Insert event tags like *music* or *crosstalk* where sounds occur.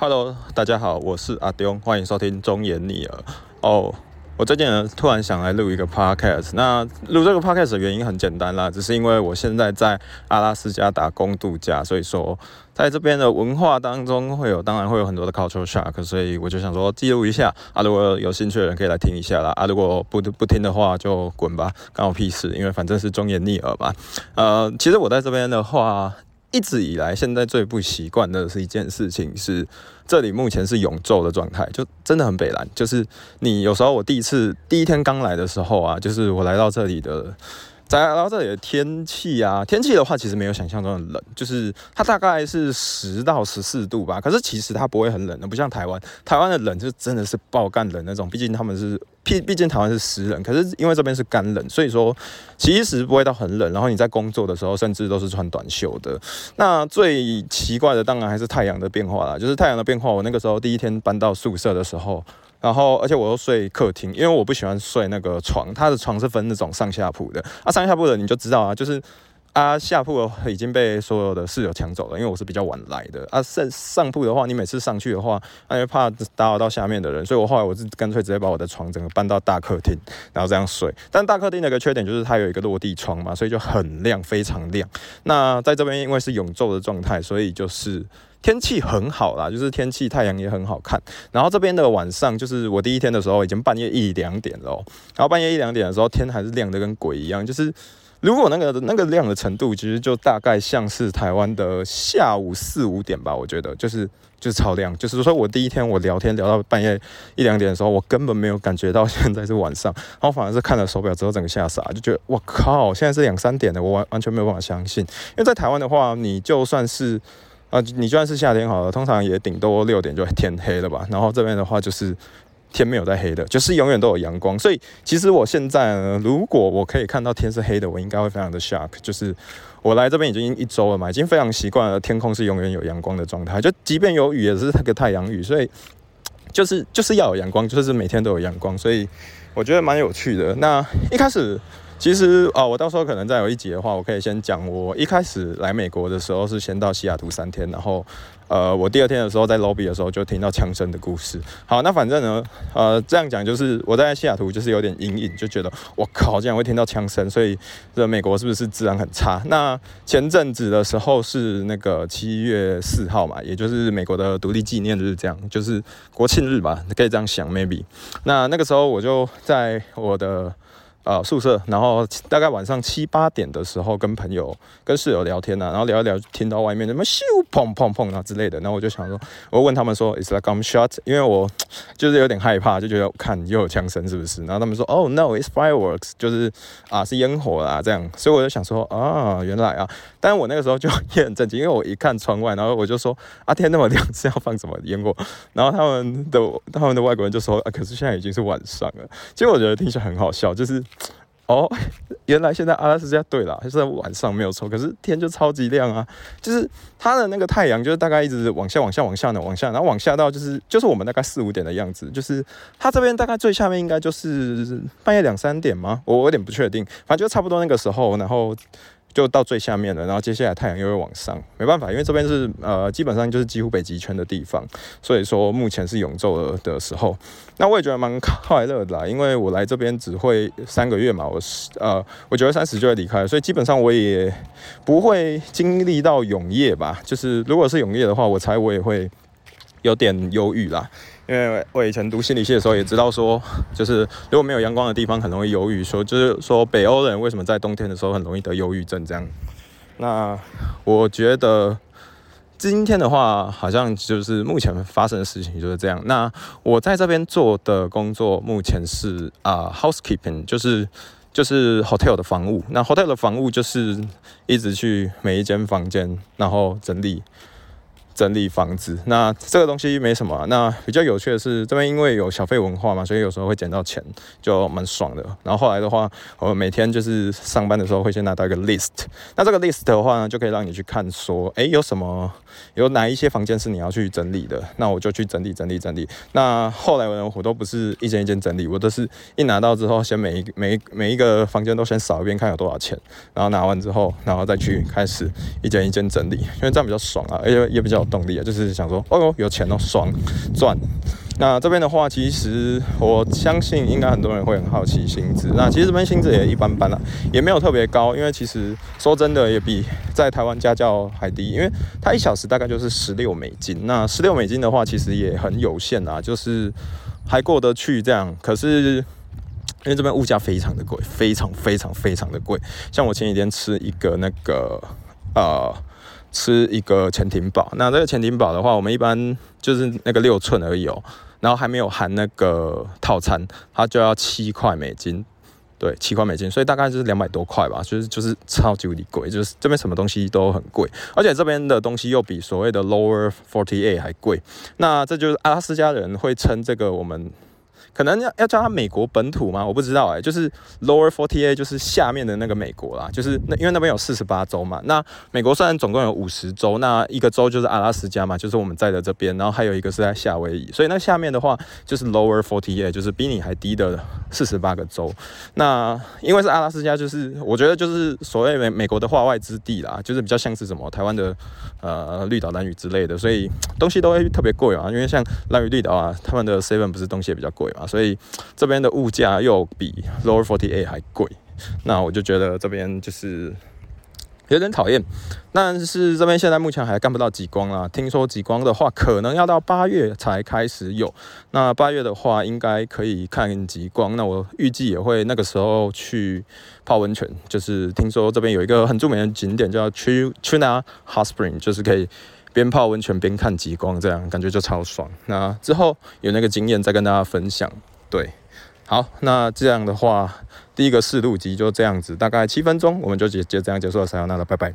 Hello，大家好，我是阿丢，欢迎收听中言逆耳。哦，我最近呢突然想来录一个 podcast。那录这个 podcast 的原因很简单啦，只是因为我现在在阿拉斯加打工度假，所以说在这边的文化当中会有，当然会有很多的 cultural shock，所以我就想说记录一下啊。如果有兴趣的人可以来听一下啦，啊，如果不不听的话就滚吧，关我屁事，因为反正是中言逆耳嘛。呃，其实我在这边的话。一直以来，现在最不习惯的是一件事情，是这里目前是永昼的状态，就真的很北蓝。就是你有时候我第一次第一天刚来的时候啊，就是我来到这里的。在来到这里的天气啊，天气的话其实没有想象中的冷，就是它大概是十到十四度吧。可是其实它不会很冷的，不像台湾，台湾的冷就真的是爆干冷那种。毕竟他们是，毕毕竟台湾是湿冷，可是因为这边是干冷，所以说其实不会到很冷。然后你在工作的时候，甚至都是穿短袖的。那最奇怪的当然还是太阳的变化啦，就是太阳的变化。我那个时候第一天搬到宿舍的时候。然后，而且我又睡客厅，因为我不喜欢睡那个床。它的床是分那种上下铺的啊，上下铺的你就知道啊，就是啊，下铺已经被所有的室友抢走了，因为我是比较晚来的啊。上上铺的话，你每次上去的话，因为怕打扰到下面的人，所以我后来我是干脆直接把我的床整个搬到大客厅，然后这样睡。但大客厅的一个缺点就是它有一个落地窗嘛，所以就很亮，非常亮。那在这边因为是永昼的状态，所以就是。天气很好啦，就是天气太阳也很好看。然后这边的晚上，就是我第一天的时候，已经半夜一两点了。然后半夜一两点的时候，天还是亮的跟鬼一样。就是如果那个那个亮的程度，其实就大概像是台湾的下午四五点吧。我觉得就是就是超亮。就是说我第一天我聊天聊到半夜一两点的时候，我根本没有感觉到现在是晚上，然后反而是看了手表之后整个吓傻，就觉得我靠，现在是两三点的，我完完全没有办法相信。因为在台湾的话，你就算是啊，你就算是夏天好了，通常也顶多六点就天黑了吧。然后这边的话就是天没有在黑的，就是永远都有阳光。所以其实我现在呢，如果我可以看到天是黑的，我应该会非常的 shock。就是我来这边已经一周了嘛，已经非常习惯了天空是永远有阳光的状态。就即便有雨也是那个太阳雨，所以就是就是要有阳光，就是每天都有阳光。所以我觉得蛮有趣的。那一开始。其实啊，我到时候可能再有一集的话，我可以先讲我一开始来美国的时候是先到西雅图三天，然后呃，我第二天的时候在 lobby 的时候就听到枪声的故事。好，那反正呢，呃，这样讲就是我在西雅图就是有点阴影，就觉得我靠，竟然会听到枪声，所以这美国是不是治安很差？那前阵子的时候是那个七月四号嘛，也就是美国的独立纪念日，这样就是国庆日吧，可以这样想 maybe。那那个时候我就在我的。呃，宿舍，然后大概晚上七八点的时候，跟朋友、跟室友聊天呢，然后聊一聊，听到外面什么咻砰砰砰啊之类的，然后我就想说，我问他们说，Is that gunshot？因为我就是有点害怕，就觉得看又有枪声是不是？然后他们说，Oh no，it's fireworks，就是啊是烟火啦这样，所以我就想说，啊原来啊，但是我那个时候就 *laughs* 也很震惊，因为我一看窗外，然后我就说，啊天那么亮是要放什么烟火？然后他们的他们的外国人就说，啊可是现在已经是晚上了，其实我觉得听起来很好笑，就是。哦，原来现在阿拉斯加对了，是在晚上没有错，可是天就超级亮啊！就是它的那个太阳，就是大概一直往下、往下、往下呢，往下，然后往下到就是就是我们大概四五点的样子，就是它这边大概最下面应该就是半夜两三点吗？我有点不确定，反正就差不多那个时候，然后。就到最下面了，然后接下来太阳又会往上，没办法，因为这边是呃基本上就是几乎北极圈的地方，所以说目前是永昼的时候。那我也觉得蛮快乐的啦，因为我来这边只会三个月嘛，我是呃我九月三十就会离开，所以基本上我也不会经历到永夜吧。就是如果是永夜的话，我猜我也会有点忧郁啦。因为我以前读心理系的时候也知道说，就是如果没有阳光的地方很容易忧郁，说就是说北欧人为什么在冬天的时候很容易得忧郁症这样。那我觉得今天的话，好像就是目前发生的事情就是这样。那我在这边做的工作目前是啊 housekeeping，就是就是 hotel 的房务。那 hotel 的房务就是一直去每一间房间，然后整理。整理房子，那这个东西没什么。那比较有趣的是，这边因为有小费文化嘛，所以有时候会捡到钱，就蛮爽的。然后后来的话，我每天就是上班的时候会先拿到一个 list。那这个 list 的话呢，就可以让你去看说，诶，有什么，有哪一些房间是你要去整理的。那我就去整理整理整理。那后来呢，我都不是一间一间整理，我都是一拿到之后，先每一每每一个房间都先扫一遍，看有多少钱。然后拿完之后，然后再去开始一间一间整理，因为这样比较爽啊，而且也比较。动力啊，就是想说，哦哟，有钱哦，爽赚。那这边的话，其实我相信应该很多人会很好奇薪资。那其实这边薪资也一般般啦，也没有特别高，因为其实说真的也比在台湾家教还低，因为它一小时大概就是十六美金。那十六美金的话，其实也很有限啊，就是还过得去这样。可是因为这边物价非常的贵，非常非常非常的贵。像我前几天吃一个那个呃。吃一个潜艇堡，那这个潜艇堡的话，我们一般就是那个六寸而已哦，然后还没有含那个套餐，它就要七块美金，对，七块美金，所以大概就是两百多块吧，就是就是超级无敌贵，就是这边什么东西都很贵，而且这边的东西又比所谓的 Lower Forty Eight 还贵，那这就是阿拉斯加人会称这个我们。可能要要叫它美国本土吗？我不知道哎，就是 Lower Forty Eight，就是下面的那个美国啦，就是那因为那边有四十八州嘛。那美国虽然总共有五十州，那一个州就是阿拉斯加嘛，就是我们在的这边，然后还有一个是在夏威夷，所以那下面的话就是 Lower Forty Eight，就是比你还低的四十八个州。那因为是阿拉斯加，就是我觉得就是所谓美美国的化外之地啦，就是比较像是什么台湾的呃绿岛、蓝屿之类的，所以东西都会特别贵啊。因为像蓝屿、绿岛啊，他们的 Seven 不是东西也比较贵嘛。所以这边的物价又比 Lower Forty Eight 还贵，那我就觉得这边就是有点讨厌。但是这边现在目前还干不到极光啊，听说极光的话可能要到八月才开始有。那八月的话应该可以看极光，那我预计也会那个时候去泡温泉。就是听说这边有一个很著名的景点叫 Chuna Hot Spring，就是可以。边泡温泉边看极光，这样感觉就超爽。那之后有那个经验再跟大家分享。对，好，那这样的话，第一个试录集就这样子，大概七分钟，我们就结就这样结束了。三幺那了，拜拜。